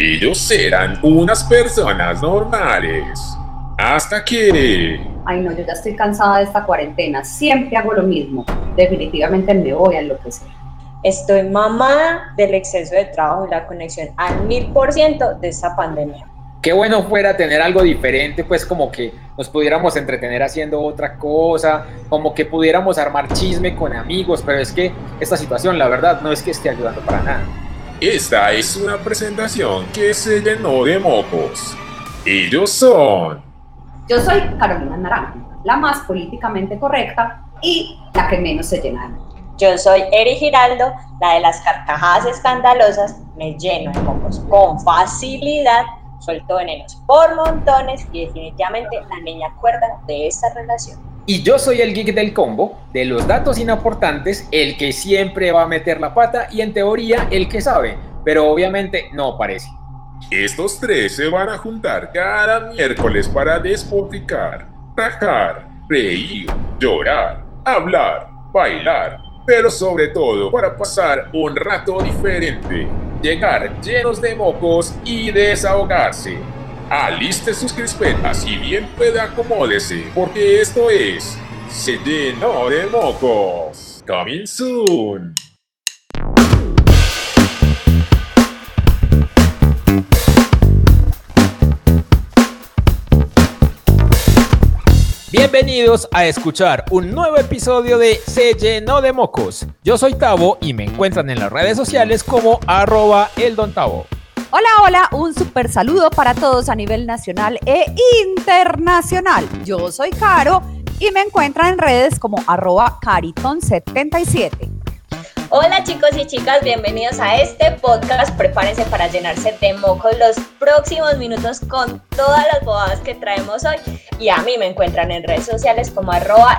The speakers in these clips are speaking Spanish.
Ellos eran unas personas normales. Hasta que... Ay no, yo ya estoy cansada de esta cuarentena. Siempre hago lo mismo. Definitivamente me voy a enloquecer. Estoy mamada del exceso de trabajo y la conexión al mil por ciento de esta pandemia. Qué bueno fuera tener algo diferente, pues como que nos pudiéramos entretener haciendo otra cosa, como que pudiéramos armar chisme con amigos, pero es que esta situación, la verdad, no es que esté ayudando para nada. Esta es una presentación que se llenó de mocos. Ellos son... Yo soy Carolina Naranjo, la más políticamente correcta y la que menos se llena de yo soy Eri Giraldo, la de las carcajadas escandalosas, me lleno de mocos con facilidad, suelto venenos por montones y definitivamente la niña cuerda de esta relación. Y yo soy el geek del combo, de los datos inaportantes, el que siempre va a meter la pata y en teoría el que sabe, pero obviamente no parece. Estos tres se van a juntar cada miércoles para despotricar, rajar, reír, llorar, hablar, bailar pero sobre todo para pasar un rato diferente, llegar llenos de mocos y desahogarse. Aliste sus crispetas y bien pueda acomódese, porque esto es Se llenó de mocos. Coming soon. Bienvenidos a escuchar un nuevo episodio de Se llenó de mocos. Yo soy Tavo y me encuentran en las redes sociales como arroba el Don. Hola, hola, un super saludo para todos a nivel nacional e internacional. Yo soy Caro y me encuentran en redes como arroba cariton77. Hola chicos y chicas, bienvenidos a este podcast. Prepárense para llenarse de mocos los próximos minutos con todas las bobadas que traemos hoy. Y a mí me encuentran en redes sociales como arroba.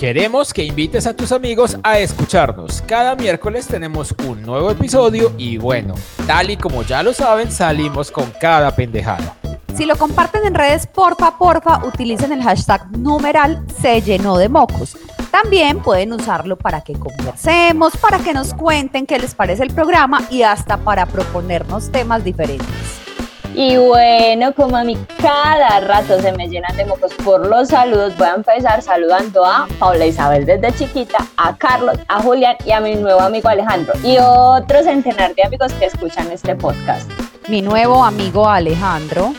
Queremos que invites a tus amigos a escucharnos. Cada miércoles tenemos un nuevo episodio y bueno, tal y como ya lo saben, salimos con cada pendejada. Si lo comparten en redes, porfa, porfa, utilicen el hashtag numeral se llenó de mocos. También pueden usarlo para que conversemos, para que nos cuenten qué les parece el programa y hasta para proponernos temas diferentes. Y bueno, como a mí cada rato se me llenan de mocos por los saludos, voy a empezar saludando a Paula Isabel desde chiquita, a Carlos, a Julián y a mi nuevo amigo Alejandro y otro centenar de amigos que escuchan este podcast. Mi nuevo amigo Alejandro.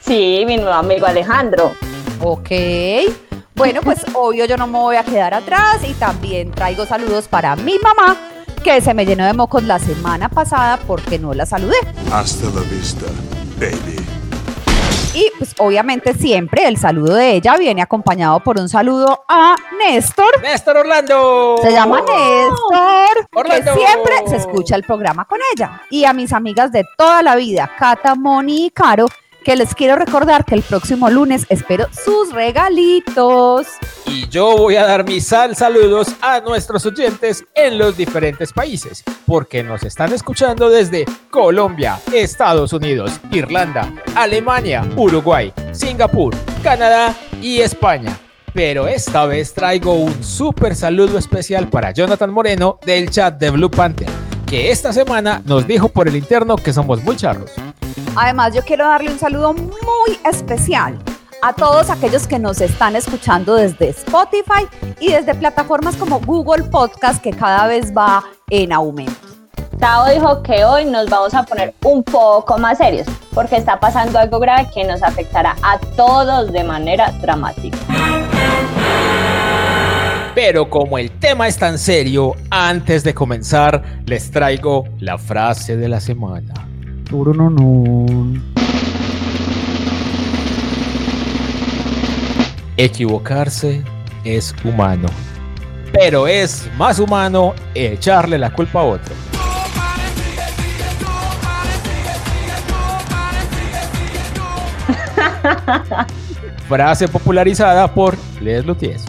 Sí, mi nuevo amigo Alejandro. Ok. Bueno, pues obvio yo no me voy a quedar atrás y también traigo saludos para mi mamá, que se me llenó de mocos la semana pasada porque no la saludé. Hasta la vista, baby. Y pues obviamente siempre el saludo de ella viene acompañado por un saludo a Néstor. Néstor Orlando. Se llama Néstor. Orlando. Que siempre se escucha el programa con ella. Y a mis amigas de toda la vida, Cata, Moni y Caro, que les quiero recordar que el próximo lunes espero sus regalitos. Y yo voy a dar mis sal saludos a nuestros oyentes en los diferentes países, porque nos están escuchando desde Colombia, Estados Unidos, Irlanda, Alemania, Uruguay, Singapur, Canadá y España. Pero esta vez traigo un súper saludo especial para Jonathan Moreno del chat de Blue Panther, que esta semana nos dijo por el interno que somos muy charros. Además, yo quiero darle un saludo muy especial a todos aquellos que nos están escuchando desde Spotify y desde plataformas como Google Podcast, que cada vez va en aumento. Tao dijo que hoy nos vamos a poner un poco más serios, porque está pasando algo grave que nos afectará a todos de manera dramática. Pero como el tema es tan serio, antes de comenzar, les traigo la frase de la semana. Equivocarse es humano, pero es más humano echarle la culpa a otro. Frase popularizada por Les Luthiers.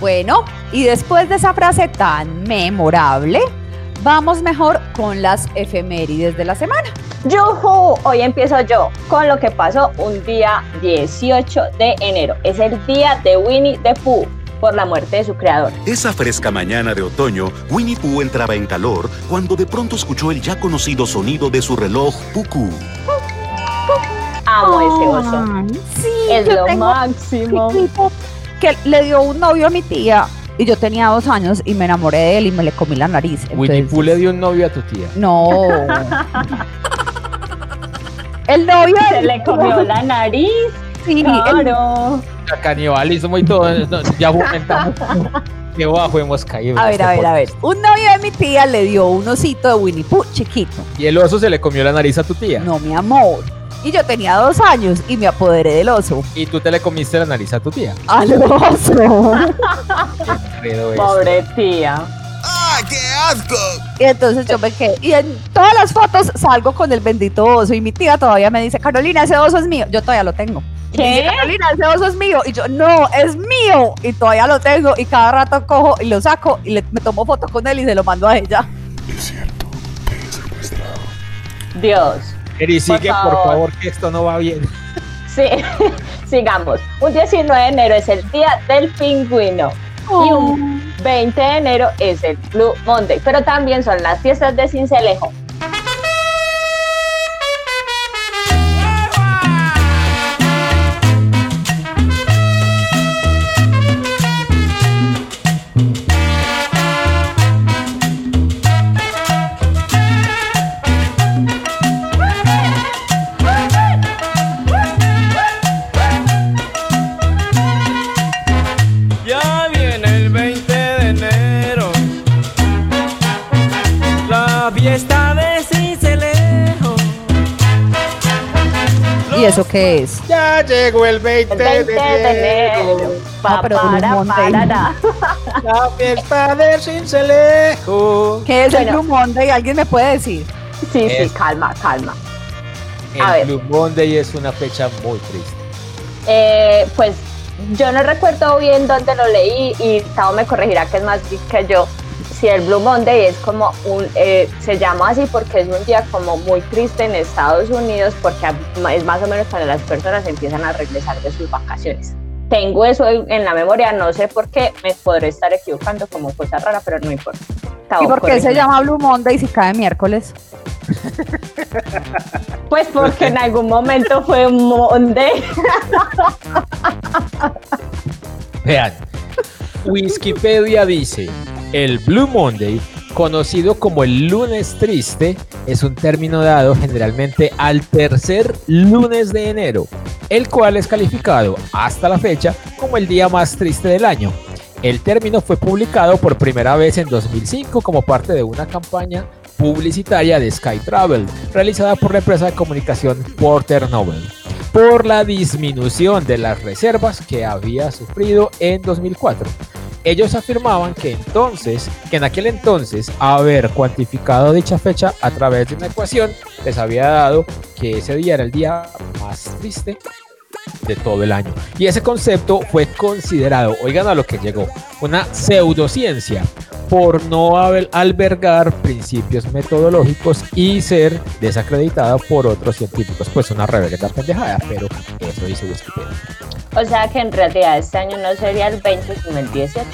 Bueno, y después de esa frase tan memorable, Vamos mejor con las efemérides de la semana. ¡Yuhu! Hoy empiezo yo con lo que pasó un día 18 de enero. Es el día de Winnie the Pooh. por la muerte de su creador. Esa fresca mañana de otoño, Winnie Pooh entraba en calor cuando de pronto escuchó el ya conocido sonido de su reloj Puku. Amo ese oso. Sí, Es yo lo tengo máximo. que le dio un novio a mi tía y yo tenía dos años y me enamoré de él y me le comí la nariz. Winnie Pooh le dio un novio a tu tía. No. el novio Se le comió la nariz. Sí, el- Claro. A canibalismo y todo. no, ya aumentamos. Qué bajo hemos caído. a en ver, este a ver, a ver. Un novio de mi tía le dio un osito de Winnie Pooh chiquito. Y el oso se le comió la nariz a tu tía. No, mi amor. Y yo tenía dos años y me apoderé del oso. Y tú te le comiste la nariz a tu tía. Al oso. Es. Pobre tía. Y entonces yo me quedé. Y en todas las fotos salgo con el bendito oso. Y mi tía todavía me dice, Carolina, ese oso es mío. Yo todavía lo tengo. Y me dice, ¿Qué? Carolina, ese oso es mío. Y yo, no, es mío. Y todavía lo tengo. Y cada rato cojo y lo saco y le, me tomo foto con él y se lo mando a ella. Dios. Eri, sigue, por favor. favor, que esto no va bien. Sí, sigamos. Un 19 de enero es el día del pingüino. Y un 20 de enero es el Blue Monday. Pero también son las fiestas de Cincelejo. Eso qué es? Ya llegó el 20, El 20 de enero. Pa, Ah, para, Monday. parará. La fiesta de Cincelejo. ¿Qué es el. Blue Monday? ¿Alguien me puede decir? Sí, sí, calma, calma. A El ver. Blue Monday es una fecha muy triste. Eh, pues yo no recuerdo bien dónde lo leí y Tao me corregirá que es más geek que yo. Si el Blue Monday es como un, eh, se llama así porque es un día como muy triste en Estados Unidos porque es más o menos cuando las personas empiezan a regresar de sus vacaciones. Tengo eso en en la memoria, no sé por qué, me podré estar equivocando como cosa rara, pero no importa. ¿Y por qué se llama Blue Monday si cae miércoles? Pues porque en algún momento fue un Monday. Vean, Wikipedia dice, el Blue Monday, conocido como el lunes triste, es un término dado generalmente al tercer lunes de enero, el cual es calificado hasta la fecha como el día más triste del año. El término fue publicado por primera vez en 2005 como parte de una campaña publicitaria de Sky Travel, realizada por la empresa de comunicación Porter Noble, por la disminución de las reservas que había sufrido en 2004. Ellos afirmaban que entonces, que en aquel entonces, haber cuantificado dicha fecha a través de una ecuación les había dado que ese día era el día más triste de todo el año. Y ese concepto fue considerado, oigan a lo que llegó, una pseudociencia por no haber- albergar principios metodológicos y ser desacreditada por otros científicos. Pues una reverenda pendejada, pero eso dice Wikipedia. O sea que en realidad este año no sería el 20, sino el 18.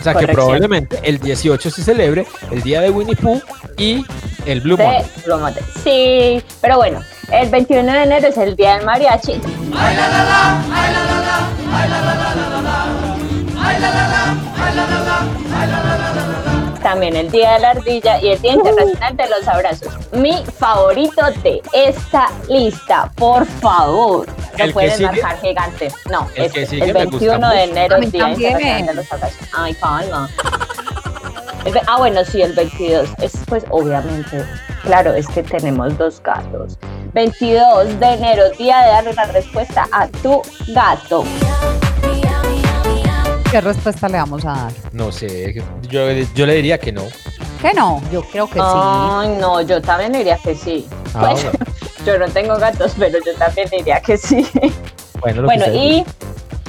O sea que probablemente el 18 se celebre el día de Winnie Pooh y el Blue Monday. Blue Monday. Sí, pero bueno, el 21 de enero es el día del mariachi. También el día de la ardilla y el día internacional de los abrazos. Mi favorito de esta lista, por favor. ¿El Lo sigue? marcar gigante. No, El este, que sigue el me gusta 21 de enero el día también. internacional de los abrazos. Ay, calma. El Ah, bueno, sí, el 22. Es pues obviamente, claro, es que tenemos dos gatos. 22 de enero, día de darle una respuesta a tu gato. ¿Qué respuesta le vamos a dar? No sé, yo, yo le diría que no. Que no, yo creo que sí. Ay, no, yo también diría que sí. Ah, Pues, bueno. yo no tengo gatos, pero yo también diría que sí. Bueno, lo Bueno, y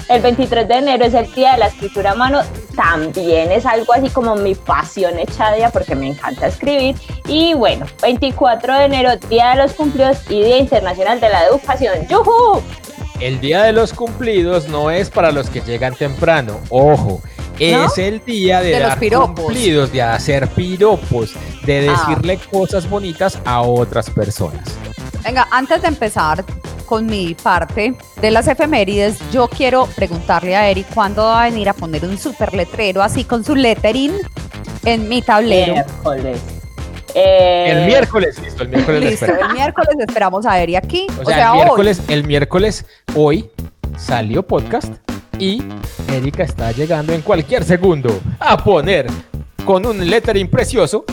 el 23 de enero es el día de la escritura a mano. También es algo así como mi pasión hecha día porque me encanta escribir. Y bueno, 24 de enero, día de los cumplidos y Día Internacional de la Educación. ¡Yujú! El día de los cumplidos no es para los que llegan temprano, ojo. Es el día de, De los dar piropos. cumplidos, de hacer piropos, de Ah. decirle cosas bonitas a otras personas. Venga, antes de empezar con mi parte de las efemérides, yo quiero preguntarle a Eri cuándo va a venir a poner un super letrero así con su lettering en mi tablero. Miércoles. Eh, El miércoles, listo, el miércoles le Listo, esperamos. el miércoles esperamos a Eri aquí. O sea, el miércoles, el miércoles hoy salió podcast y Erika está llegando en cualquier segundo a poner con un lettering precioso.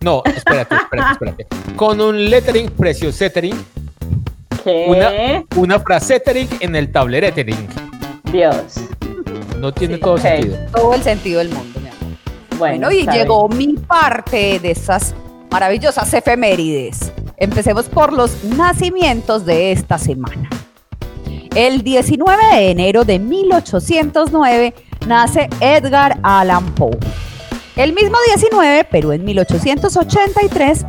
No, espérate, espérate, espérate. Con un lettering precioso, lettering, ¿Qué? una, una frasetering en el tablerettering. Dios. No tiene Sí, todo ok. sentido. todo el sentido del mundo, mi amor. Bueno, Bueno, y llegó mi parte de estas maravillosas efemérides. Empecemos por los nacimientos de esta semana. El 19 de enero de 1809 nace Edgar Allan Poe. El mismo 19, pero en 1883,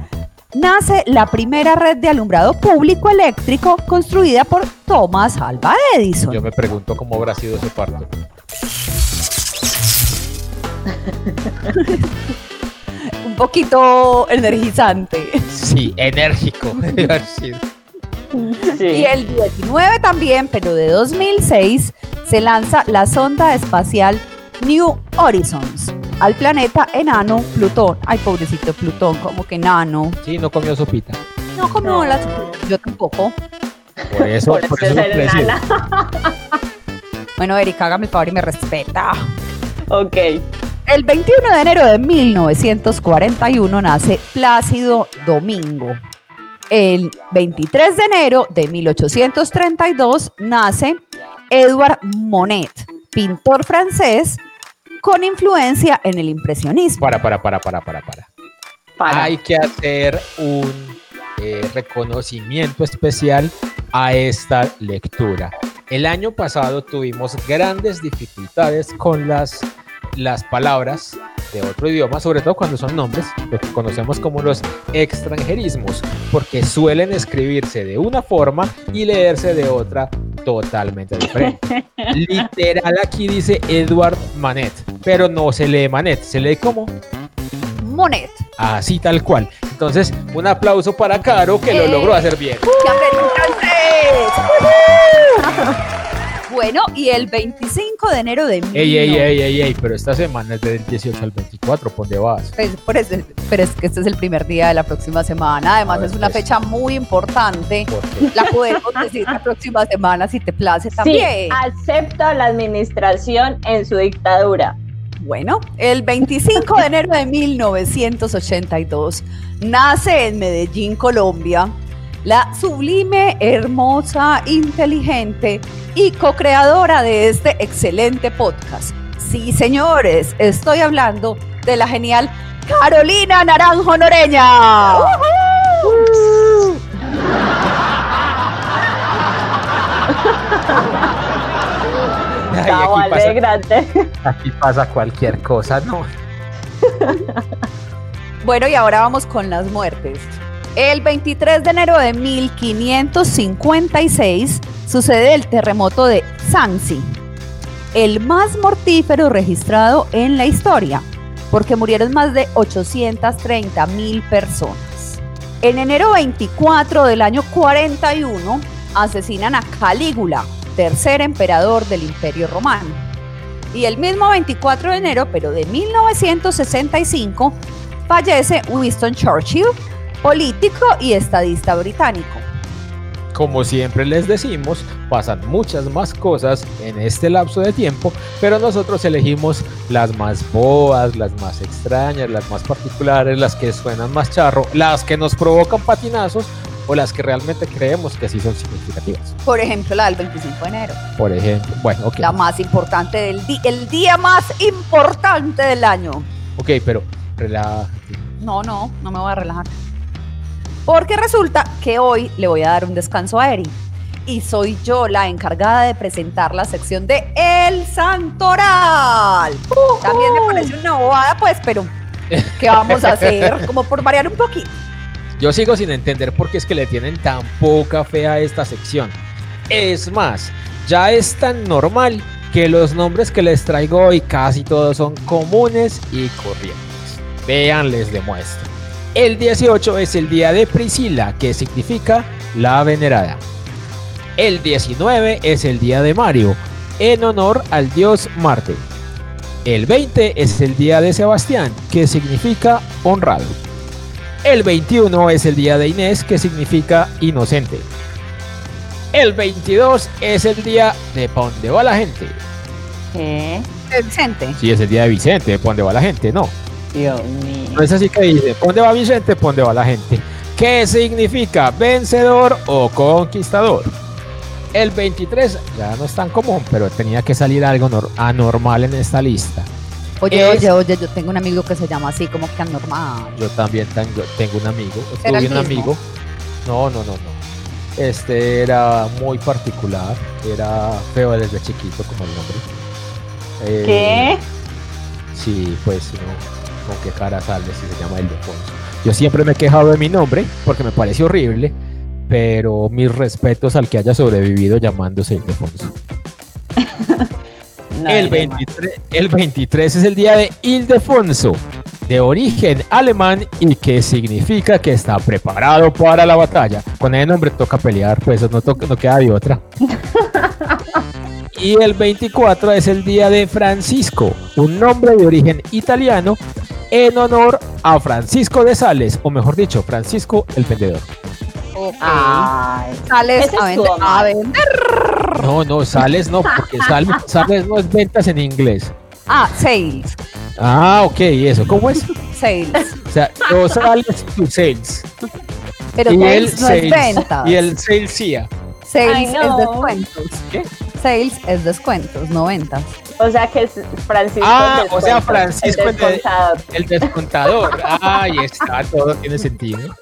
nace la primera red de alumbrado público eléctrico construida por Thomas Alva Edison. Yo me pregunto cómo habrá sido ese parto. Poquito energizante. Sí, enérgico. Y el 19 también, pero de 2006, se lanza la sonda espacial New Horizons al planeta enano Plutón. Ay, pobrecito Plutón, como que enano. Sí, no comió sopita. No, como No. las... Yo tampoco. Por eso, Por por eso. Bueno, Erika, hágame el favor y me respeta. Ok. El 21 de enero de 1941 nace Plácido Domingo. El 23 de enero de 1832 nace Edouard Monet, pintor francés con influencia en el impresionismo. Para, para, para, para, para, para. Para. Hay que hacer un eh, reconocimiento especial a esta lectura. El año pasado tuvimos grandes dificultades con las, las palabras de otro idioma, sobre todo cuando son nombres, lo que conocemos como los extranjerismos, porque suelen escribirse de una forma y leerse de otra totalmente diferente. Literal aquí dice Edward Manet, pero no se lee Manet, se lee como Monet. Así tal cual. Entonces, un aplauso para Caro que lo Eh. logró hacer bien. Bueno, y el 25 de enero de Ey, ey, 1900 ey, ey, ey, pero esta semana es del 18 al 24, ¿por dónde vas? Pues, por eso- pero es que este es el primer día de la próxima semana. Además, A ver, es una pues. fecha muy importante. La podemos decir la próxima semana si te place Sí, también. acepto la administración en su dictadura. Bueno, el 25 de enero de 1982 nace en Medellín, Colombia, la sublime, hermosa, inteligente y co-creadora de este excelente podcast. Sí, señores, estoy hablando de la genial Carolina Naranjo Noreña. ay, Chao, aquí, pasa, alégrate. aquí pasa cualquier cosa, ¿no? Bueno, y ahora vamos con las muertes. El 23 de enero de 1556 sucede el terremoto de Sanxi, el más mortífero registrado en la historia, porque murieron más de 830 mil personas. En enero 24 del año 41 asesinan a Calígula, tercer emperador del Imperio Romano. Y el mismo 24 de enero, pero de 1965, fallece Winston Churchill, político y estadista británico. Como siempre les decimos, pasan muchas más cosas en este lapso de tiempo, pero nosotros elegimos las más boas, las más extrañas, las más particulares, las que suenan más charro, las que nos provocan patinazos o las que realmente creemos que sí son significativas. Por ejemplo, la del 25 de enero, Por ejemplo, bueno, ok, la más importante del día, el día más importante del año. ok, pero relájate. No, no, no me voy a relajar. Porque resulta que hoy le voy a dar un descanso a Eri. Y soy yo la encargada de presentar la sección de El Santoral. También me parece una bobada, pues, pero ¿qué vamos a hacer? Como por variar un poquito. Yo sigo sin entender por qué es que le tienen tan poca fe a esta sección. Es más, ya es tan normal que los nombres que les traigo hoy casi todos son comunes y corrientes. Vean, les demuestro. El 18 es el día de Priscila, que significa la venerada. El 19 es el día de Mario, en honor al dios Marte. El 20 es el día de Sebastián, que significa honrado. El 21 es el día de Inés, que significa inocente. El 22 es el día de ¿pa' dónde va la gente? ¿Qué? Vicente. Sí, es el día de Vicente, ¿pa' dónde va la gente? No. Dios mío. No es así que dice, ¿pa' dónde va Vicente? ¿Pa' dónde va la gente? ¿Qué significa vencedor o conquistador? El 23 ya no es tan común, pero tenía que salir algo nor- anormal en esta lista. Oye, Es- oye, oye, yo tengo un amigo que se llama así, como que anormal. Yo también tengo, tengo un amigo, ¿Era tuve un mismo? amigo. No, no, no, no. Este era muy particular, era feo desde chiquito como el nombre. Eh, ¿Qué? Sí, pues no, con qué cara sale si se llama Ildefonso. Yo siempre me he quejado de mi nombre porque me parece horrible, pero mis respetos al que haya sobrevivido llamándose Ildefonso. No, El no, 23, el 23 es el día de Ildefonso, de origen alemán y que significa que está preparado para la batalla. Con ese nombre toca pelear, pues no, toca- no queda de otra. y el 24 es el día de Francisco, un nombre de origen italiano en honor a Francisco de Sales, o mejor dicho, Francisco el vendedor. Ok. Ay, Sales a vender, a. No, no, Sales no, porque Sales, Sales no es ventas en inglés. Ah, sales. Ah, ok, ¿y eso? ¿Cómo es? Sales. O sea, yo sales to sales. Pero y el sales no es ventas. Y el sales yeah. Sales es no. descuentos. ¿Qué? Sales es descuentos, no ventas. O sea que es Francisco. Ah, el o sea, Francisco el el de- descontador. El descontador. Ahí está, todo tiene sentido.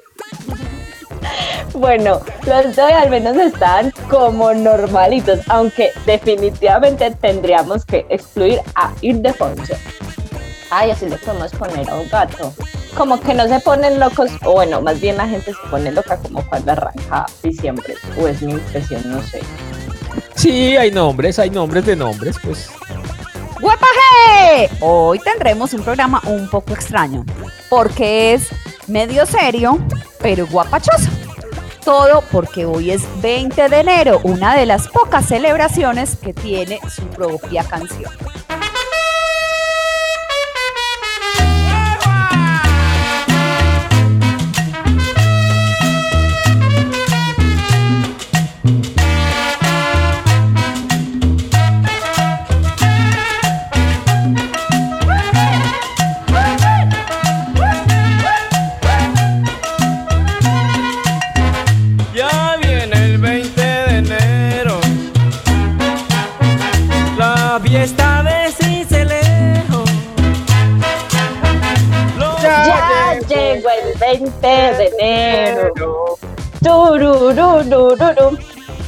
Bueno, los hoy al menos están como normalitos, aunque definitivamente tendríamos que excluir a Ildefonso. Ay, así le podemos poner a un gato. Como que no se ponen locos, o bueno, más bien la gente se pone loca como cuando arranca diciembre, o es mi impresión, no sé. Sí, hay nombres, hay nombres de nombres, pues. ¡Guapaje! Hoy tendremos un programa un poco extraño, porque es medio serio, pero guapachoso. Todo porque hoy es 20 de enero, una de las pocas celebraciones que tiene su propia canción. Fiesta de Cincelejo. Ya llegó el 20 de enero. Turururururu,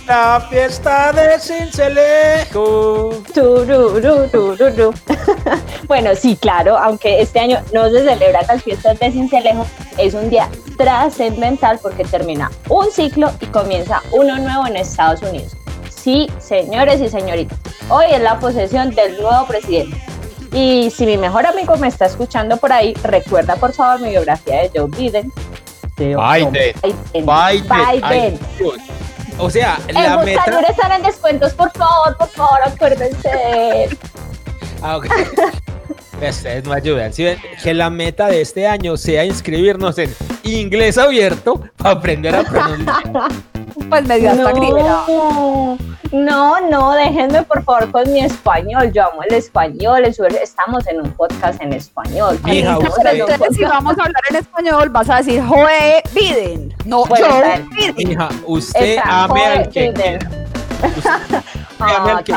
La fiesta de Cincelejo. turururururu. Bueno, sí, claro, aunque este año no se celebran las fiestas de Cincelejo, es un día trascendental porque termina un ciclo y comienza uno nuevo en Estados Unidos. Sí, señores y señoritas, hoy es la posesión del nuevo presidente. Y si mi mejor amigo me está escuchando por ahí, recuerda por favor mi biografía de Joe Biden. De Biden. Biden. Biden. Biden. O sea, En la meta. están en descuentos, por favor, por favor, acuérdense. Ah, ok. Ustedes no ayudan. ¿sí ven? Que la meta de este año sea inscribirnos en inglés abierto para aprender a pronunciar. Pues medio hasta. No, no, no, déjenme por favor con mi español. Yo amo el español. Estamos en un podcast en español. Mija, Estamos usted- en un Entonces, si podcast- vamos a hablar en español, vas a decir Joe Biden. No, Bueno, bien. Biden. Hija, usted Está ame al Joe que Biden. quiera. Ah, te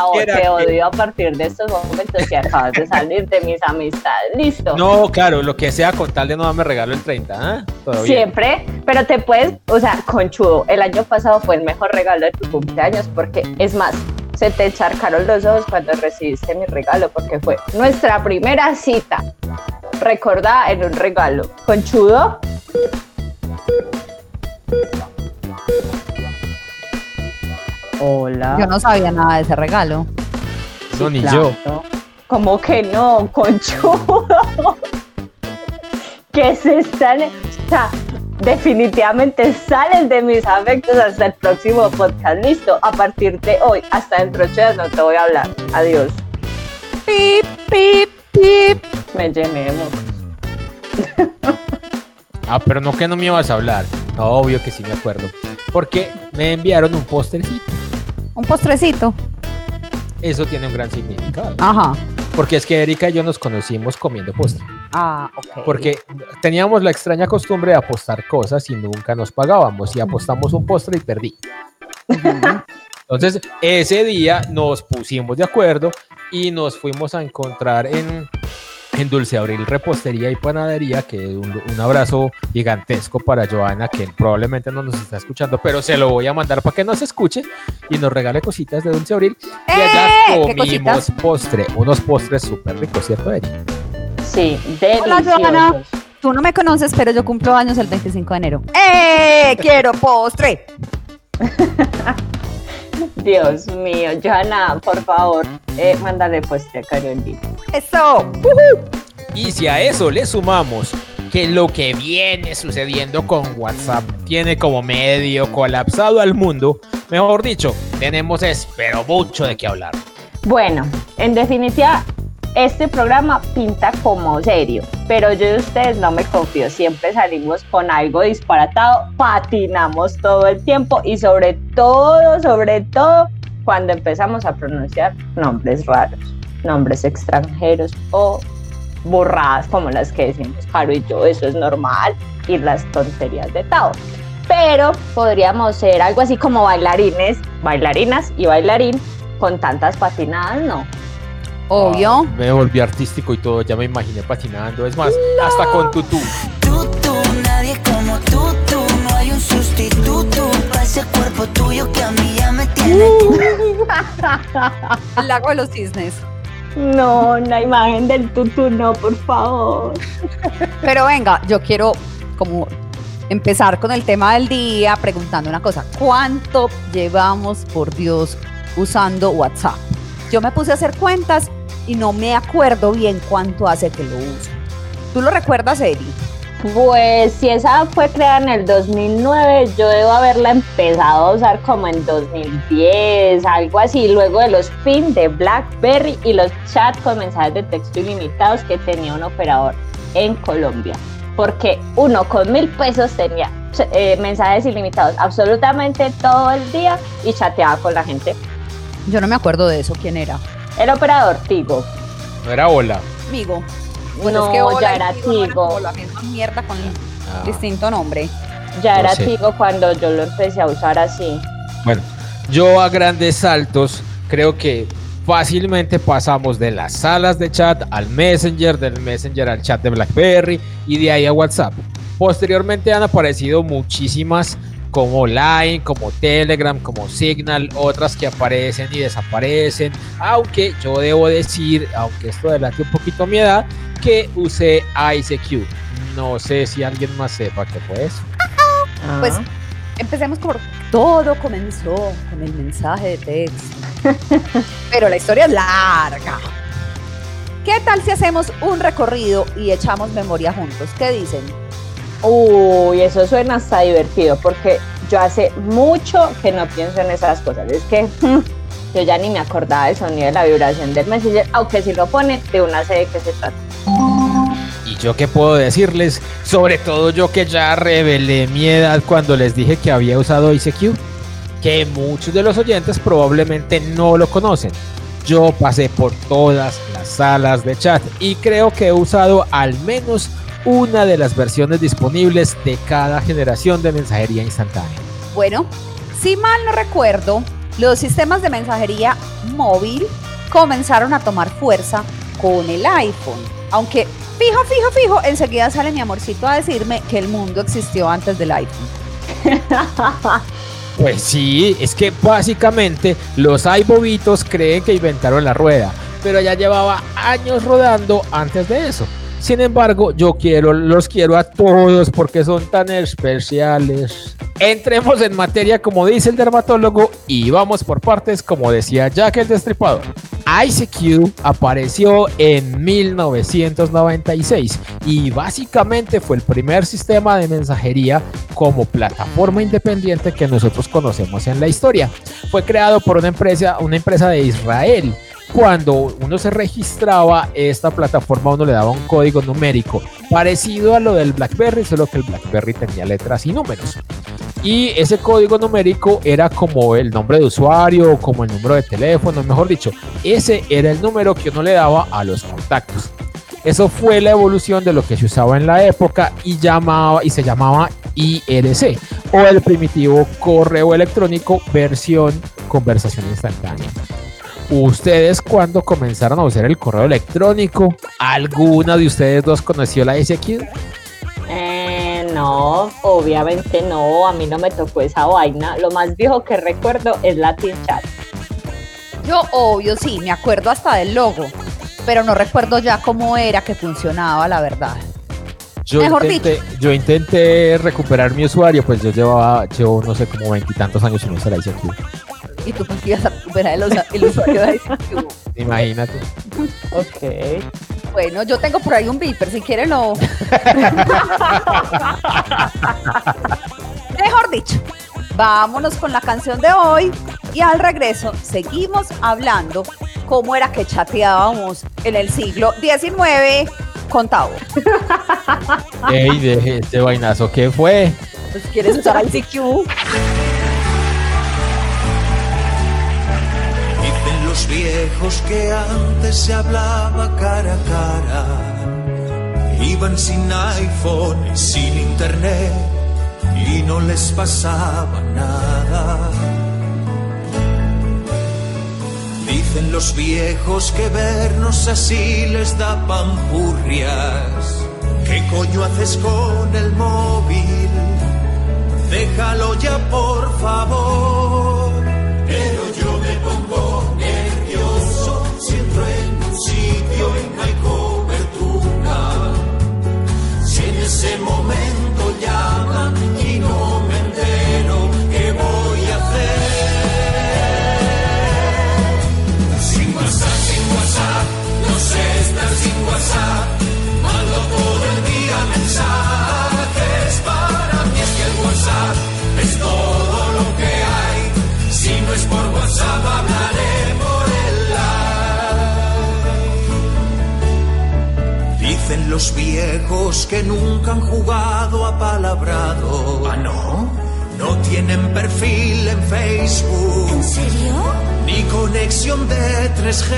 odio a partir de estos momentos que acabas de salir de mis amistades. Listo. No, claro, lo que sea con tal de no darme regalo el 30, ¿ah? Todo bien. Siempre, pero te puedes, o sea, conchudo, el año pasado fue el mejor regalo de tu cumpleaños porque es más, se te encharcaron los ojos cuando recibiste mi regalo porque fue nuestra primera cita recordada en un regalo. Conchudo, Hola. Yo no sabía nada de ese regalo. No, ni yo. ¿Cómo que no, conchudo? que se están, o sea, definitivamente salen de mis afectos hasta el próximo podcast. Listo, a partir de hoy, hasta dentro de ocho días no te voy a hablar. Adiós. Pip, pip, pip. Me llené de. Ah, pero no que no me ibas a hablar. No, obvio que sí me acuerdo. Porque me enviaron un postrecito. Un postrecito. Eso tiene un gran significado. Ajá. Porque es que Erika y yo nos conocimos comiendo postre. Ah, ok. Porque teníamos la extraña costumbre de apostar cosas y nunca nos pagábamos. Y apostamos un postre y perdí. Entonces, ese día nos pusimos de acuerdo y nos fuimos a encontrar en, en Dulce Abril Repostería y Panadería, que un, un abrazo gigantesco para Joana, que probablemente no nos está escuchando, pero se lo voy a mandar para que nos escuche y nos regale cositas de Dulce Abril. Y allá ¡Eh! ¿Qué comimos postre, unos postres súper ricos, ¿cierto, Eri? Sí, Hola, Joana. deliciosos. Tú no me conoces, pero yo cumplo años el 25 de enero. ¡Eh! ¡Quiero postre! Dios mío, Joana, por favor, eh, mándale postre a Carolina. ¡Eso! Y si a eso le sumamos que lo que viene sucediendo con WhatsApp tiene como medio colapsado al mundo, mejor dicho, tenemos espero mucho de qué hablar. Bueno, en definitiva, este programa pinta como serio, pero yo de ustedes no me confío. Siempre salimos con algo disparatado, patinamos todo el tiempo y sobre todo, sobre todo, cuando empezamos a pronunciar nombres raros, nombres extranjeros o burradas como las que decimos Caro y yo, eso es normal, y las tonterías de Tao. Pero podríamos ser algo así como bailarines, bailarinas y bailarín con tantas patinadas, ¿no? Obvio. Ah, me volví artístico y todo, ya me imaginé patinando. Es más, hasta con tutú. Tú, tú, nadie como tú, tú, no hay un sustituto para ese cuerpo tuyo que a mí ya me tiene. El lago de los cisnes. No, la imagen del tutú, no, por favor. Pero venga, yo quiero como empezar con el tema del día preguntando una cosa. ¿Cuánto llevamos, por Dios, usando WhatsApp? Yo me puse a hacer cuentas y no me acuerdo bien cuánto hace que lo uso. ¿Tú lo recuerdas, Eri? Pues si esa fue creada en el 2009, yo debo haberla empezado a usar como en 2010, algo así, luego de los pin de BlackBerry y los chats con mensajes de texto ilimitados que tenía un operador en Colombia. Porque uno con mil pesos tenía eh, mensajes ilimitados absolutamente todo el día y chateaba con la gente. Yo no me acuerdo de eso. ¿Quién era? El operador Tigo. No era hola. Amigo. No, Hola ya y era Tigo Tigo. como la misma mierda con Ah, distinto nombre. Ya No era sé. Tigo cuando yo lo empecé a usar así. Bueno, yo a grandes saltos creo que fácilmente pasamos de las salas de chat al Messenger, del Messenger al chat de BlackBerry y de ahí a WhatsApp. Posteriormente han aparecido muchísimas como Line, como Telegram, como Signal, otras que aparecen y desaparecen. Aunque yo debo decir, aunque esto adelante un poquito mi edad, que usé ICQ. No sé si alguien más sepa qué fue eso. Pues empecemos por todo comenzó con el mensaje de texto. Pero la historia es larga. ¿Qué tal si hacemos un recorrido y echamos memoria juntos? ¿Qué dicen? Uy, eso suena hasta divertido porque yo hace mucho que no pienso en esas cosas. Es que yo ya ni me acordaba del sonido de la vibración del Messenger, aunque si lo pone, de una sé de qué se trata. ¿Y yo qué puedo decirles? Sobre todo yo que ya revelé mi edad cuando les dije que había usado ICQ. Que muchos de los oyentes probablemente no lo conocen. Yo pasé por todas las salas de chat y creo que he usado al menos una de las versiones disponibles de cada generación de mensajería instantánea. Bueno, si mal no recuerdo, los sistemas de mensajería móvil comenzaron a tomar fuerza con el iPhone. Aunque fijo, fijo, fijo, enseguida sale mi amorcito a decirme que el mundo existió antes del iPhone. Pues sí, es que básicamente los iBobitos creen que inventaron la rueda, pero ya llevaba años rodando antes de eso. Sin embargo, yo quiero, los quiero a todos porque son tan especiales. Entremos en materia como dice el dermatólogo y vamos por partes como decía Jack el Destripador. ICQ apareció en 1996 y básicamente fue el primer sistema de mensajería como plataforma independiente que nosotros conocemos en la historia. Fue creado por una empresa, una empresa de Israel cuando uno se registraba, esta plataforma uno le daba un código numérico parecido a lo del BlackBerry, solo que el BlackBerry tenía letras y números. Y ese código numérico era como el nombre de usuario, como el número de teléfono, mejor dicho, ese era el número que uno le daba a los contactos. Eso fue la evolución de lo que se usaba en la época y, llamaba, y se llamaba IRC o el primitivo correo electrónico versión conversación instantánea. ¿Ustedes cuando comenzaron a usar el correo electrónico? ¿Alguna de ustedes dos conoció la ICQ? Eh, no, obviamente no, a mí no me tocó esa vaina. Lo más viejo que recuerdo es Latin Chat. Yo, obvio, sí, me acuerdo hasta del logo, pero no recuerdo ya cómo era que funcionaba, la verdad. Yo Mejor intenté, yo intenté recuperar mi usuario, pues yo llevaba, llevo no sé, como veintitantos años sin usar la ICQ. Y tú a recuperar el, el usuario de ICQ. Imagínate. Ok. Bueno, yo tengo por ahí un beeper, si quieren lo... Mejor dicho, vámonos con la canción de hoy y al regreso seguimos hablando cómo era que chateábamos en el siglo XIX con Tavo. Ey, deje este vainazo, ¿qué fue? Pues quieres usar ICQ. Dicen los viejos que antes se hablaba cara a cara. Iban sin iPhone sin internet y no les pasaba nada. Dicen los viejos que vernos así les da pampurrias. ¿Qué coño haces con el móvil? Déjalo ya, por favor. Ese momento llaman y no me entero, ¿qué voy a hacer? Sin WhatsApp, sin WhatsApp, no sé estar sin WhatsApp. Los viejos que nunca han jugado a palabrado. ¿Ah, no? No tienen perfil en Facebook. ¿En serio? Ni conexión de 3G.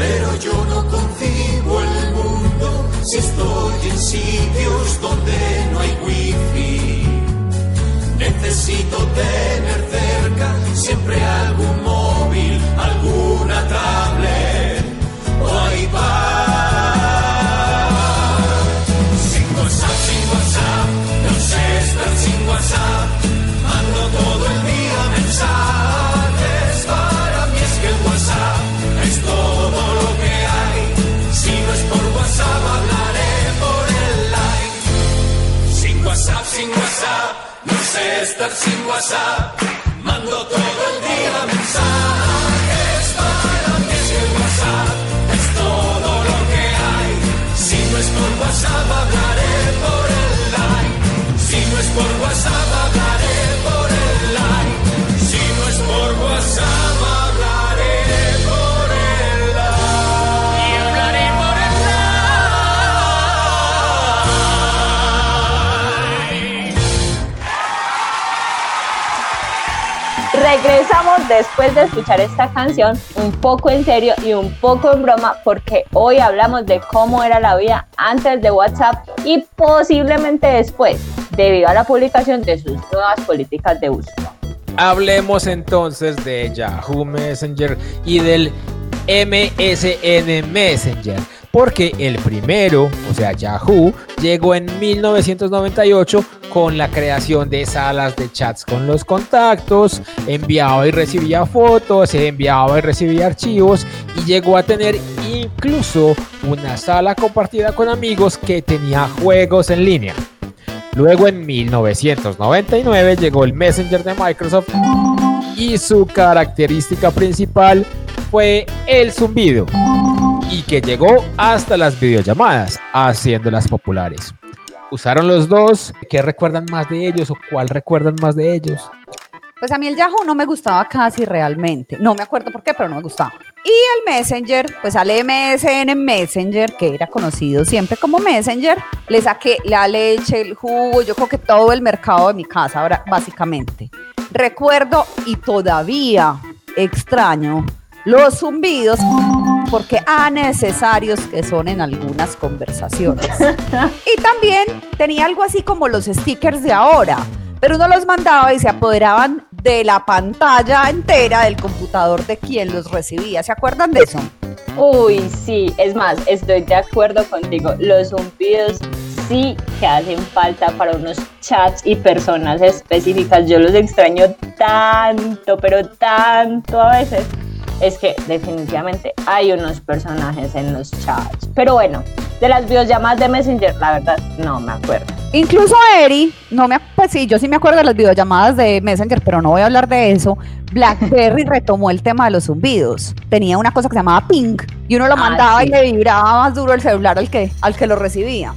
Pero yo no concibo el mundo si estoy en sitios donde no hay wifi. Necesito tener cerca siempre algún móvil, alguna tablet o iPad. Sin WhatsApp. Mando todo el día mensajes. Para mí es que el WhatsApp es todo lo que hay. Si no es por WhatsApp, hablaré por el live. Sin WhatsApp, sin WhatsApp, no sé estar sin WhatsApp. Mando todo el día mensajes. Para mí es que el WhatsApp es todo lo que hay. Si no es por WhatsApp, hablaré por por WhatsApp, hablaré por el live. Si no es por WhatsApp, hablaré por el live. Y hablaré por el live. Regresamos después de escuchar esta canción un poco en serio y un poco en broma porque hoy hablamos de cómo era la vida antes de WhatsApp y posiblemente después debido a la publicación de sus nuevas políticas de uso. Hablemos entonces de Yahoo Messenger y del MSN Messenger. Porque el primero, o sea, Yahoo, llegó en 1998 con la creación de salas de chats con los contactos, enviaba y recibía fotos, enviaba y recibía archivos y llegó a tener incluso una sala compartida con amigos que tenía juegos en línea. Luego en 1999 llegó el Messenger de Microsoft y su característica principal fue el zumbido y que llegó hasta las videollamadas, haciéndolas populares. Usaron los dos, ¿qué recuerdan más de ellos o cuál recuerdan más de ellos? Pues a mí el Yahoo no me gustaba casi realmente. No me acuerdo por qué, pero no me gustaba. Y el Messenger, pues al MSN Messenger, que era conocido siempre como Messenger, le saqué la leche, el jugo, yo creo que todo el mercado de mi casa, ahora básicamente. Recuerdo y todavía extraño los zumbidos porque a necesarios que son en algunas conversaciones. Y también tenía algo así como los stickers de ahora, pero uno los mandaba y se apoderaban de la pantalla entera del computador de quien los recibía. ¿Se acuerdan de eso? Uy, sí, es más, estoy de acuerdo contigo. Los zumbidos sí que hacen falta para unos chats y personas específicas. Yo los extraño tanto, pero tanto a veces. Es que definitivamente hay unos personajes en los chats. Pero bueno, de las videollamadas de Messenger, la verdad, no me acuerdo. Incluso Eri, no me, pues sí, yo sí me acuerdo de las videollamadas de Messenger, pero no voy a hablar de eso. BlackBerry retomó el tema de los zumbidos. Tenía una cosa que se llamaba ping y uno lo Ah, mandaba sí. y le vibraba más duro el celular al que, al que lo recibía.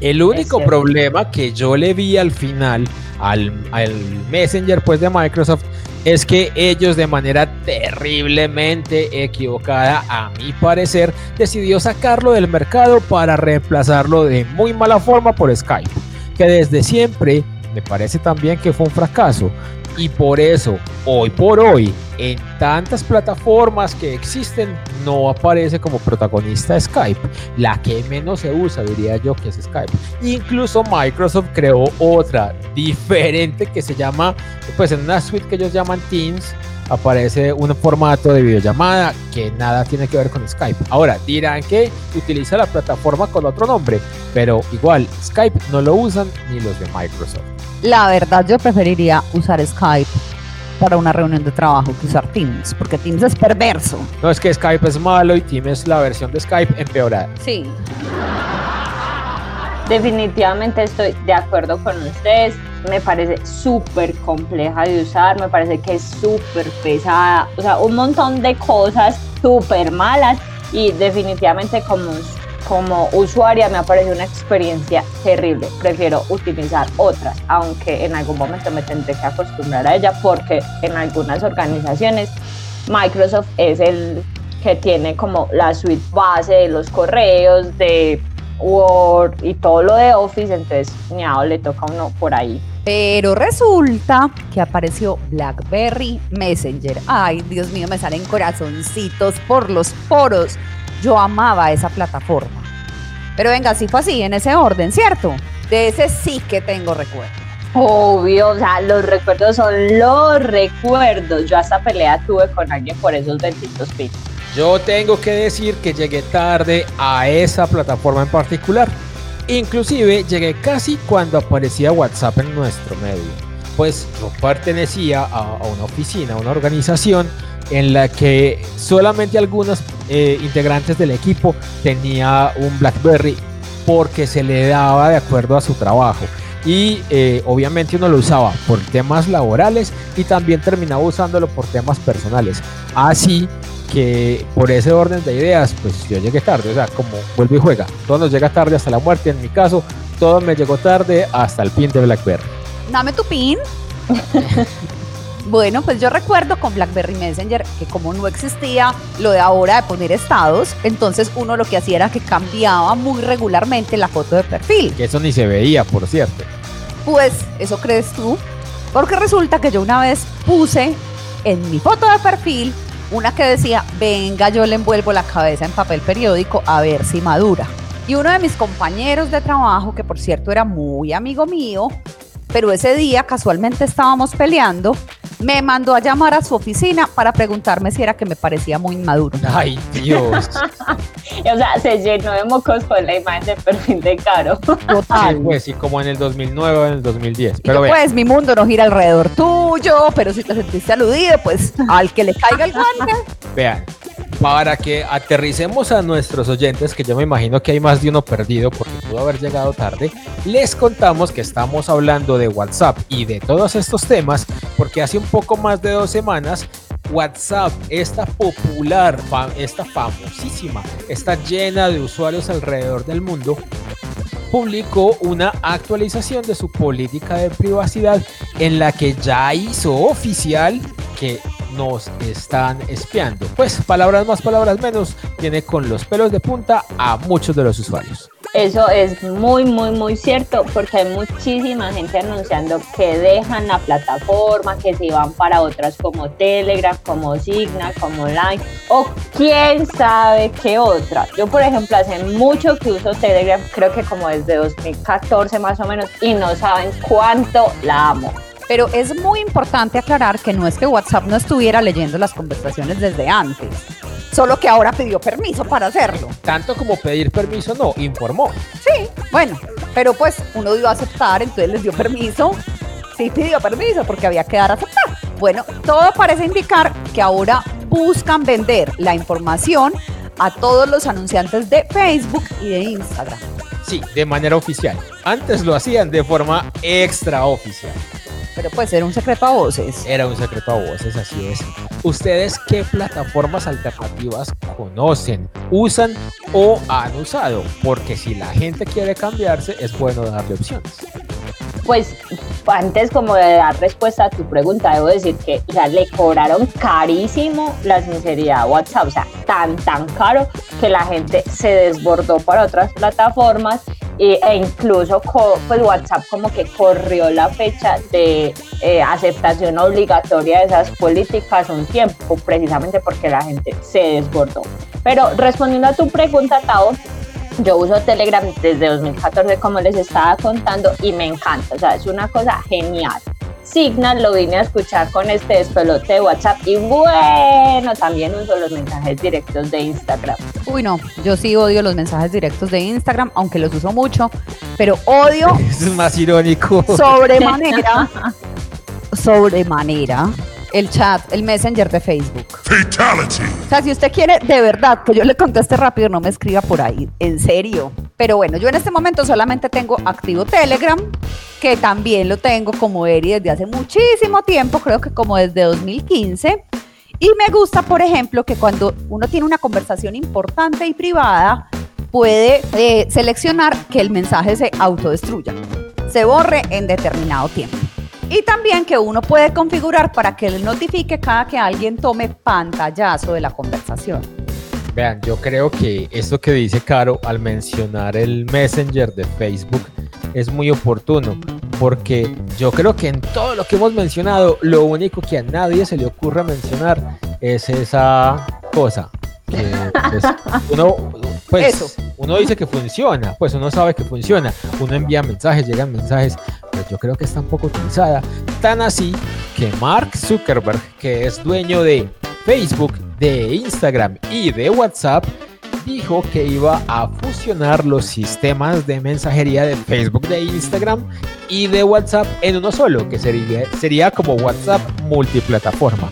El único problema que yo le vi al final al, al Messenger pues de Microsoft es que ellos de manera terriblemente equivocada, a mi parecer, decidió sacarlo del mercado para reemplazarlo de muy mala forma por Skype, que desde siempre me parece también que fue un fracaso. Y por eso, hoy por hoy, en tantas plataformas que existen, no aparece como protagonista Skype. La que menos se usa, diría yo, que es Skype. Incluso Microsoft creó otra diferente que se llama, pues en una suite que ellos llaman Teams, aparece un formato de videollamada que nada tiene que ver con Skype. Ahora, dirán que utiliza la plataforma con otro nombre, pero igual, Skype no lo usan ni los de Microsoft. La verdad, yo preferiría usar Skype para una reunión de trabajo que usar Teams, porque Teams es perverso. No es que Skype es malo y Teams es la versión de Skype empeorada. Sí. Definitivamente estoy de acuerdo con ustedes. Me parece súper compleja de usar, me parece que es súper pesada, o sea, un montón de cosas súper malas y definitivamente como, como usuaria me parece una experiencia terrible. Prefiero utilizar otras, aunque en algún momento me tendré que acostumbrar a ella porque en algunas organizaciones Microsoft es el que tiene como la suite base de los correos, de Word y todo lo de Office, entonces ñao, le toca a uno por ahí. Pero resulta que apareció BlackBerry Messenger. Ay, Dios mío, me salen corazoncitos por los poros. Yo amaba esa plataforma. Pero venga, sí fue así, en ese orden, ¿cierto? De ese sí que tengo recuerdo. Obvio, o sea, los recuerdos son los recuerdos. Yo hasta pelea tuve con alguien por esos benditos pitos. Yo tengo que decir que llegué tarde a esa plataforma en particular. Inclusive llegué casi cuando aparecía WhatsApp en nuestro medio. Pues yo pertenecía a, una oficina, a una organización en la que solamente algunos eh, integrantes del equipo tenía un BlackBerry porque se le daba de acuerdo a su trabajo. Y eh, obviamente uno lo usaba por temas laborales y también terminaba usándolo por temas personales. Así que por ese orden de ideas, pues yo llegué tarde, o sea, como vuelve y juega, todo nos llega tarde hasta la muerte, en mi caso, todo me llegó tarde hasta el pin de BlackBerry. Dame tu pin. Bueno, pues yo recuerdo con BlackBerry Messenger que como no existía lo de ahora de poner estados, entonces uno lo que hacía era que cambiaba muy regularmente la foto de perfil. Que eso ni se veía, por cierto. Pues, ¿eso crees tú? Porque resulta que yo una vez puse en mi foto de perfil una que decía, venga, yo le envuelvo la cabeza en papel periódico a ver si madura. Y uno de mis compañeros de trabajo, que por cierto era muy amigo mío, pero ese día casualmente estábamos peleando, me mandó a llamar a su oficina para preguntarme si era que me parecía muy inmaduro. Ay, Dios. O sea, se llenó de mocos con la imagen de perfil de Caro. Total. Sí, pues, sí, como en el 2009 o en el 2010. Y Pero yo, pues mi mundo no gira alrededor tuyo, pero si te sentiste aludido, pues al que le caiga el guante. vean, para que aterricemos a nuestros oyentes, que yo me imagino que hay más de uno perdido porque pudo haber llegado tarde, les contamos que estamos hablando de WhatsApp y de todos estos temas porque hace un poco más de dos semanas WhatsApp, esta popular, esta famosísima, está llena de usuarios alrededor del mundo, publicó una actualización de su política de privacidad en la que ya hizo oficial que nos están espiando. Pues palabras más, palabras menos, tiene con los pelos de punta a muchos de los usuarios. Eso es muy, muy, muy cierto porque hay muchísima gente anunciando que dejan la plataforma, que se van para otras como Telegram, como Signal, como Line o quién sabe qué otra. Yo, por ejemplo, hace mucho que uso Telegram, creo que como desde 2014 más o menos, y no saben cuánto la amo. Pero es muy importante aclarar que no es que WhatsApp no estuviera leyendo las conversaciones desde antes, solo que ahora pidió permiso para hacerlo. Tanto como pedir permiso, no, informó. Sí, bueno, pero pues uno dio a aceptar, entonces les dio permiso. Sí pidió permiso porque había que dar a aceptar. Bueno, todo parece indicar que ahora buscan vender la información a todos los anunciantes de Facebook y de Instagram. Sí, de manera oficial. Antes lo hacían de forma extraoficial. Pero pues era un secreto a voces. Era un secreto a voces, así es. ¿Ustedes qué plataformas alternativas conocen, usan o han usado? Porque si la gente quiere cambiarse, es bueno darle opciones. Pues antes como de dar respuesta a tu pregunta, debo decir que o sea, le cobraron carísimo la sinceridad a WhatsApp, o sea, tan, tan caro que la gente se desbordó para otras plataformas e, incluso pues WhatsApp como que corrió la fecha de eh, aceptación obligatoria de esas políticas un tiempo, precisamente porque la gente se desbordó. Pero respondiendo a tu pregunta, Tao, yo uso Telegram desde 2014, como les estaba contando, y me encanta. O sea, es una cosa genial. Signal lo vine a escuchar con este despelote de WhatsApp y bueno, también uso los mensajes directos de Instagram. Uy, no, yo sí odio los mensajes directos de Instagram, aunque los uso mucho, pero odio Eso es más irónico. sobremanera, sobremanera el chat, el messenger de Facebook. Fatality. O sea, si usted quiere de verdad que yo le conteste rápido, no me escriba por ahí, en serio. Pero bueno, yo en este momento solamente tengo activo Telegram, que también lo tengo como Eri desde hace muchísimo tiempo, creo que como desde 2015. Y me gusta, por ejemplo, que cuando uno tiene una conversación importante y privada, puede eh, seleccionar que el mensaje se autodestruya, se borre en determinado tiempo. Y también que uno puede configurar para que le notifique cada que alguien tome pantallazo de la conversación. Vean, yo creo que esto que dice Caro al mencionar el Messenger de Facebook es muy oportuno, porque yo creo que en todo lo que hemos mencionado, lo único que a nadie se le ocurre mencionar es esa cosa. Que pues, uno, pues, Eso. uno dice que funciona, pues uno sabe que funciona, uno envía mensajes, llegan mensajes, yo creo que está un poco utilizada, tan así que Mark Zuckerberg, que es dueño de Facebook, de Instagram y de WhatsApp, dijo que iba a fusionar los sistemas de mensajería de Facebook, de Instagram y de WhatsApp en uno solo, que sería, sería como WhatsApp multiplataforma.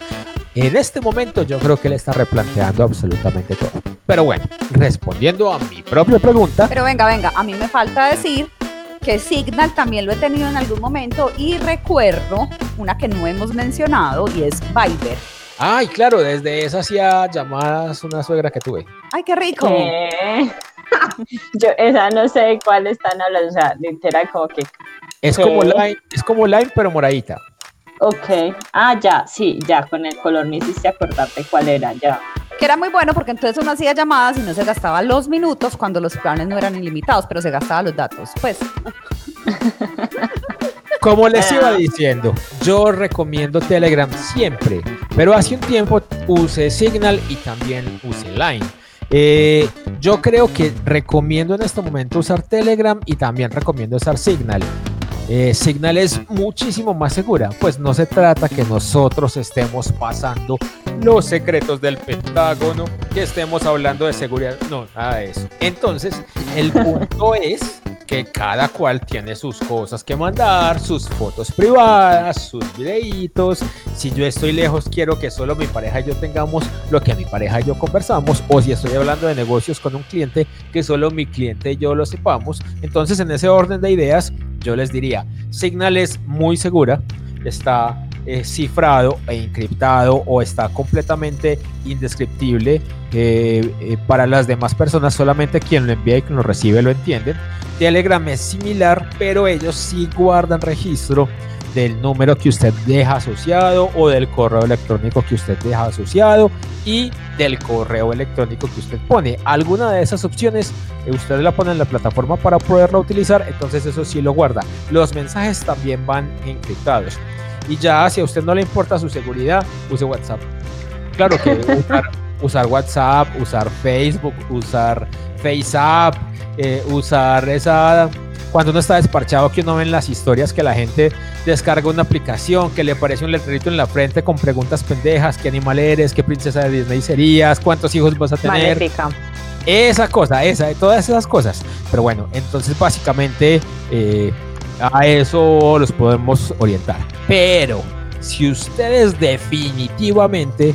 En este momento yo creo que le está replanteando absolutamente todo. Pero bueno, respondiendo a mi propia pregunta, Pero venga, venga, a mí me falta decir que Signal también lo he tenido en algún momento y recuerdo una que no hemos mencionado y es Viber. ay, claro, desde esa hacía llamadas una suegra que tuve. ¡Ay, qué rico! Yo esa no sé de cuál están hablando, o sea, literal como que, Es ¿Qué? como Line, es como Line pero moradita. ok, ah, ya, sí, ya, con el color me hiciste acordarte cuál era, ya. Que era muy bueno porque entonces uno hacía llamadas y no se gastaba los minutos cuando los planes no eran ilimitados, pero se gastaba los datos. Pues, Como les Ah. iba diciendo, yo recomiendo Telegram siempre, pero hace un tiempo usé Signal y también usé Line. Eh, yo creo que recomiendo en este momento usar Telegram y también recomiendo usar Signal. Eh, Signal es muchísimo más segura, pues no se trata que nosotros estemos pasando los secretos del Pentágono, que estemos hablando de seguridad, no, nada de eso. Entonces, el punto es que cada cual tiene sus cosas que mandar, sus fotos privadas, sus videitos. Si yo estoy lejos, quiero que solo mi pareja y yo tengamos lo que mi pareja y yo conversamos. O si estoy hablando de negocios con un cliente, que solo mi cliente y yo lo sepamos. Entonces, en ese orden de ideas, yo les diría, Signal es muy segura, está eh, cifrado e encriptado o está completamente indescriptible eh, eh, para las demás personas, solamente quien lo envía y quien lo recibe lo entienden. Telegram es similar, pero ellos sí guardan registro del número que usted deja asociado o del correo electrónico que usted deja asociado y del correo electrónico que usted pone. Alguna de esas opciones usted la pone en la plataforma para poderla utilizar, entonces eso sí lo guarda. Los mensajes también van encriptados. Y ya si a usted no le importa su seguridad, use WhatsApp. Claro que usar, usar WhatsApp, usar Facebook, usar FaceApp, eh, usar esa cuando uno está desparchado que uno ve en las historias que la gente descarga una aplicación que le aparece un letrerito en la frente con preguntas pendejas, qué animal eres, qué princesa de Disney serías, cuántos hijos vas a tener. Maléfica. Esa cosa, esa, todas esas cosas. Pero bueno, entonces básicamente eh, a eso los podemos orientar. Pero si ustedes definitivamente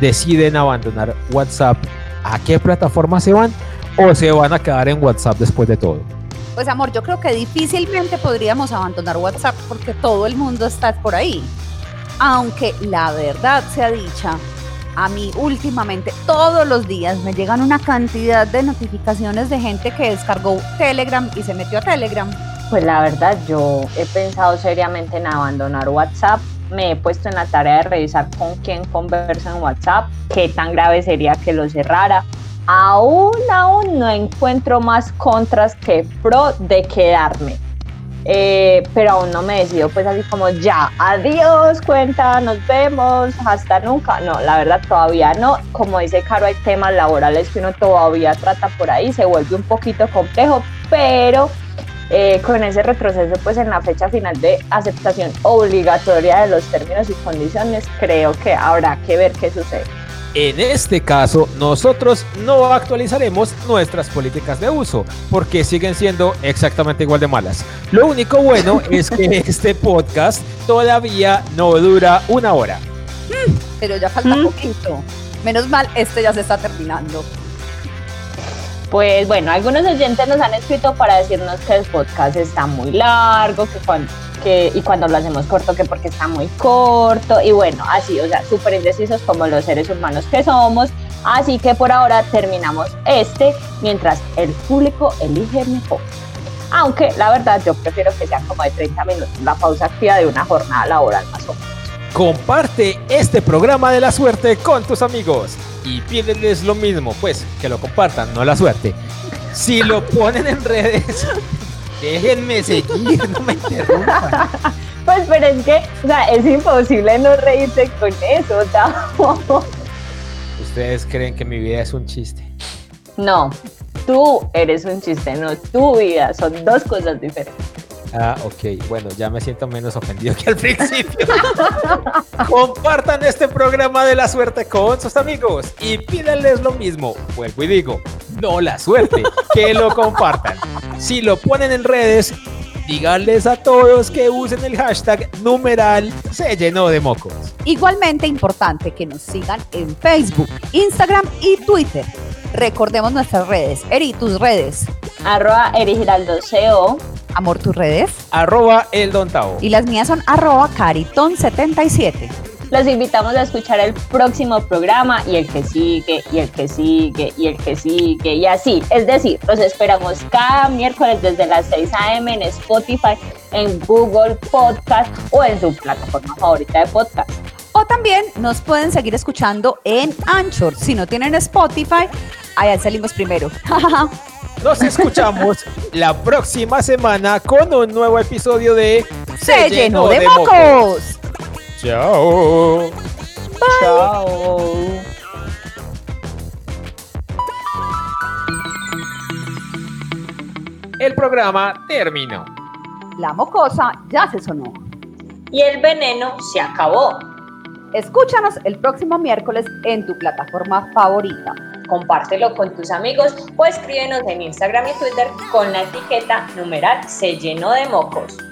deciden abandonar WhatsApp, ¿a qué plataforma se van? ¿O se van a quedar en WhatsApp después de todo? Pues amor, yo creo que difícilmente podríamos abandonar WhatsApp porque todo el mundo está por ahí. Aunque la verdad sea dicha, a mí últimamente todos los días me llegan una cantidad de notificaciones de gente que descargó Telegram y se metió a Telegram. Pues la verdad, yo he pensado seriamente en abandonar WhatsApp. Me he puesto en la tarea de revisar con quién converso en WhatsApp, qué tan grave sería que lo cerrara. Aún, aún no encuentro más contras que pro de quedarme. Eh, pero aún no me decido, pues así como ya, adiós, cuenta, nos vemos, hasta nunca. No, la verdad todavía no. Como dice Caro, hay temas laborales que uno todavía trata por ahí, se vuelve un poquito complejo, pero eh, con ese retroceso, pues en la fecha final de aceptación obligatoria de los términos y condiciones, creo que habrá que ver qué sucede. En este caso, nosotros no actualizaremos nuestras políticas de uso, porque siguen siendo exactamente igual de malas. Lo único bueno es que este podcast todavía no dura una hora. Pero ya falta poquito. Menos mal, este ya se está terminando. Pues bueno, algunos oyentes nos han escrito para decirnos que el podcast está muy largo, que cuando, y cuando lo hacemos corto, que porque está muy corto, y bueno, así, o sea, súper indecisos como los seres humanos que somos. Así que por ahora terminamos este, mientras el público elige mejor. Aunque la verdad yo prefiero que sean como de 30 minutos, la pausa activa de una jornada laboral más o menos. Comparte este programa de la suerte con tus amigos y pídeles lo mismo, pues que lo compartan, no la suerte. Si lo ponen en redes, déjenme seguir, no me interrumpan. Pues pero es que, o sea, es imposible no reírse con eso, Tavo. Ustedes creen que mi vida es un chiste. No, tú eres un chiste, no tu vida, son dos cosas diferentes. Ah, ok. Bueno, ya me siento menos ofendido que al principio. Compartan este programa de la suerte con sus amigos y pídanles lo mismo. Vuelvo y digo, no la suerte, que lo compartan. Si lo ponen en redes, díganles a todos que usen el hashtag numeral se llenó de mocos. Igualmente importante que nos sigan en Facebook, Instagram y Twitter. Recordemos nuestras redes. Eri, tus redes. Arroba erigiraldo.co. Amor, tus redes. Arroba el Don Tao. Y las mías son arroba cariton77. Los invitamos a escuchar el próximo programa y el que sigue, y el que sigue, y el que sigue, y así. Es decir, los esperamos cada miércoles desde las 6 a.m. en Spotify, en Google Podcast o en su plataforma favorita de podcast. O también nos pueden seguir escuchando en Anchor. Si no tienen Spotify, allá salimos primero. Nos escuchamos la próxima semana con un nuevo episodio de Se llenó de mocos. Chao. Chao. El programa terminó. La mocosa ya se sonó. Y el veneno se acabó. Escúchanos el próximo miércoles en tu plataforma favorita. Compártelo con tus amigos o escríbenos en Instagram y Twitter con la etiqueta numeral se llenó de mocos.